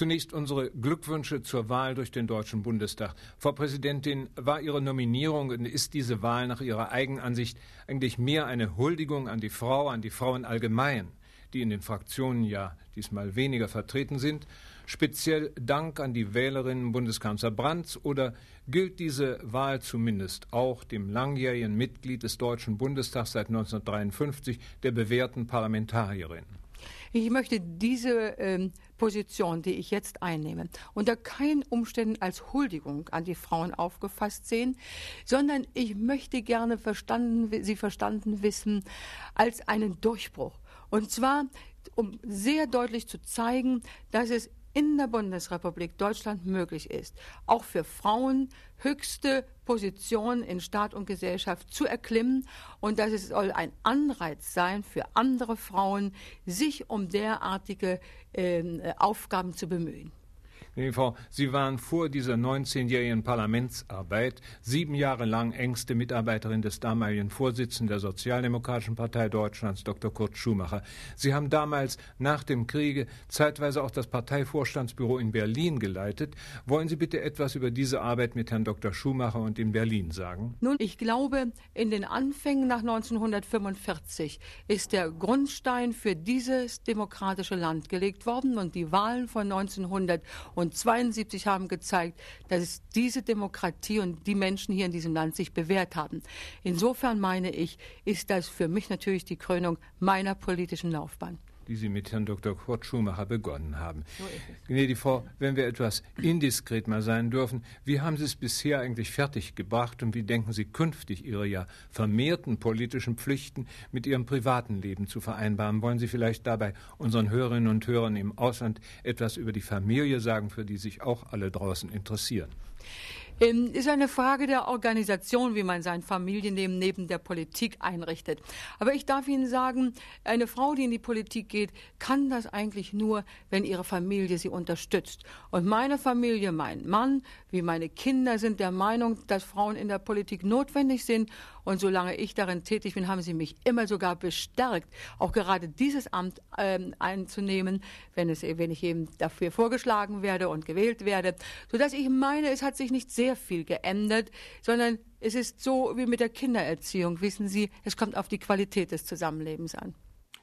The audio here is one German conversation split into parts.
Zunächst unsere Glückwünsche zur Wahl durch den Deutschen Bundestag. Frau Präsidentin, war Ihre Nominierung und ist diese Wahl nach Ihrer Eigenansicht eigentlich mehr eine Huldigung an die Frau, an die Frauen allgemein, die in den Fraktionen ja diesmal weniger vertreten sind, speziell Dank an die Wählerinnen Bundeskanzler Brandt oder gilt diese Wahl zumindest auch dem langjährigen Mitglied des Deutschen Bundestags seit 1953, der bewährten Parlamentarierin? Ich möchte diese ähm, Position, die ich jetzt einnehme, unter keinen Umständen als Huldigung an die Frauen aufgefasst sehen, sondern ich möchte gerne verstanden, sie verstanden wissen als einen Durchbruch. Und zwar, um sehr deutlich zu zeigen, dass es in der Bundesrepublik Deutschland möglich ist, auch für Frauen höchste Positionen in Staat und Gesellschaft zu erklimmen und dass es soll ein Anreiz sein für andere Frauen, sich um derartige äh, Aufgaben zu bemühen. Sie waren vor dieser 19-jährigen Parlamentsarbeit sieben Jahre lang engste Mitarbeiterin des damaligen Vorsitzenden der Sozialdemokratischen Partei Deutschlands, Dr. Kurt Schumacher. Sie haben damals nach dem Kriege zeitweise auch das Parteivorstandsbüro in Berlin geleitet. Wollen Sie bitte etwas über diese Arbeit mit Herrn Dr. Schumacher und in Berlin sagen? Nun, ich glaube, in den Anfängen nach 1945 ist der Grundstein für dieses demokratische Land gelegt worden und die Wahlen von 1900 und 72 haben gezeigt, dass diese Demokratie und die Menschen hier in diesem Land sich bewährt haben. Insofern meine ich, ist das für mich natürlich die Krönung meiner politischen Laufbahn die Sie mit Herrn Dr. Kurt Schumacher begonnen haben. Gnädige Frau, wenn wir etwas indiskret mal sein dürfen, wie haben Sie es bisher eigentlich fertiggebracht und wie denken Sie künftig Ihre ja vermehrten politischen Pflichten mit Ihrem privaten Leben zu vereinbaren? Wollen Sie vielleicht dabei unseren Hörerinnen und Hörern im Ausland etwas über die Familie sagen, für die sich auch alle draußen interessieren? Ähm, ist eine Frage der Organisation, wie man sein Familienleben neben der Politik einrichtet. Aber ich darf Ihnen sagen, eine Frau, die in die Politik geht, kann das eigentlich nur, wenn ihre Familie sie unterstützt. Und meine Familie, mein Mann, wie meine Kinder sind der Meinung, dass Frauen in der Politik notwendig sind. Und solange ich darin tätig bin, haben sie mich immer sogar bestärkt, auch gerade dieses Amt ähm, einzunehmen, wenn, es, wenn ich eben dafür vorgeschlagen werde und gewählt werde, sodass ich meine, es hat sich nicht sehr viel geändert, sondern es ist so wie mit der Kindererziehung. Wissen Sie, es kommt auf die Qualität des Zusammenlebens an.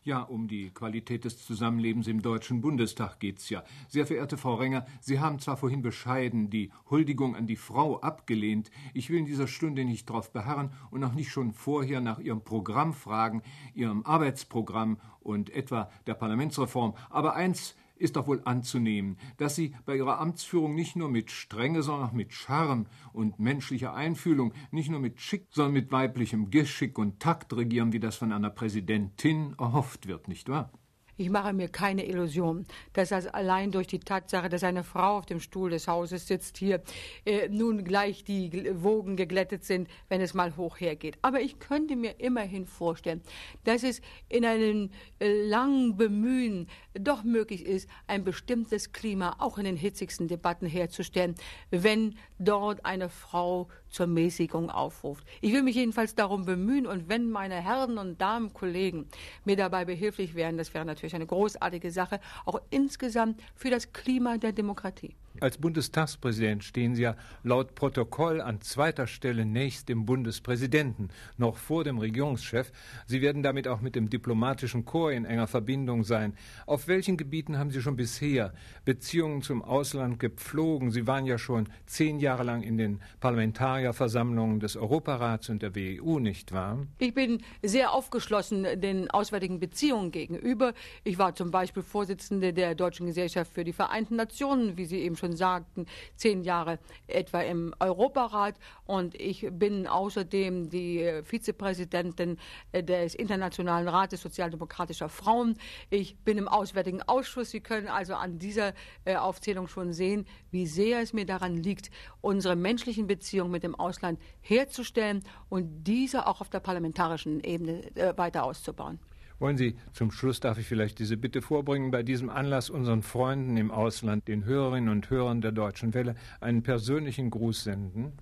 Ja, um die Qualität des Zusammenlebens im Deutschen Bundestag geht's ja. Sehr verehrte Frau Renger, Sie haben zwar vorhin bescheiden die Huldigung an die Frau abgelehnt. Ich will in dieser Stunde nicht darauf beharren und auch nicht schon vorher nach Ihrem Programm fragen, Ihrem Arbeitsprogramm und etwa der Parlamentsreform. Aber eins ist doch wohl anzunehmen, dass Sie bei Ihrer Amtsführung nicht nur mit Strenge, sondern auch mit Charme und menschlicher Einfühlung, nicht nur mit Schick, sondern mit weiblichem Geschick und Takt regieren, wie das von einer Präsidentin erhofft wird, nicht wahr? Ich mache mir keine Illusion, dass das allein durch die Tatsache, dass eine Frau auf dem Stuhl des Hauses sitzt hier, äh, nun gleich die Wogen geglättet sind, wenn es mal hoch hergeht. Aber ich könnte mir immerhin vorstellen, dass es in einem äh, langen Bemühen doch möglich ist, ein bestimmtes Klima auch in den hitzigsten Debatten herzustellen, wenn dort eine Frau zur Mäßigung aufruft. Ich will mich jedenfalls darum bemühen und wenn meine Herren und Damen Kollegen mir dabei behilflich wären, das wäre natürlich eine großartige Sache, auch insgesamt für das Klima der Demokratie. Als Bundestagspräsident stehen Sie ja laut Protokoll an zweiter Stelle nächst dem Bundespräsidenten, noch vor dem Regierungschef. Sie werden damit auch mit dem diplomatischen Korps in enger Verbindung sein. Auf welchen Gebieten haben Sie schon bisher Beziehungen zum Ausland gepflogen? Sie waren ja schon zehn Jahre lang in den Parlamentarierversammlungen des Europarats und der WEU, nicht wahr? Ich bin sehr aufgeschlossen den auswärtigen Beziehungen gegenüber. Ich war zum Beispiel Vorsitzende der Deutschen Gesellschaft für die Vereinten Nationen, wie Sie eben schon schon sagten, zehn Jahre etwa im Europarat und ich bin außerdem die äh, Vizepräsidentin äh, des Internationalen Rates Sozialdemokratischer Frauen. Ich bin im Auswärtigen Ausschuss. Sie können also an dieser äh, Aufzählung schon sehen, wie sehr es mir daran liegt, unsere menschlichen Beziehungen mit dem Ausland herzustellen und diese auch auf der parlamentarischen Ebene weiter auszubauen. Wollen Sie zum Schluss, darf ich vielleicht diese Bitte vorbringen, bei diesem Anlass unseren Freunden im Ausland, den Hörerinnen und Hörern der Deutschen Welle, einen persönlichen Gruß senden?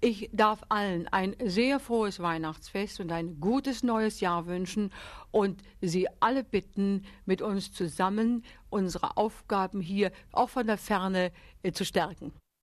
Ich darf allen ein sehr frohes Weihnachtsfest und ein gutes neues Jahr wünschen und Sie alle bitten, mit uns zusammen unsere Aufgaben hier auch von der Ferne äh, zu stärken.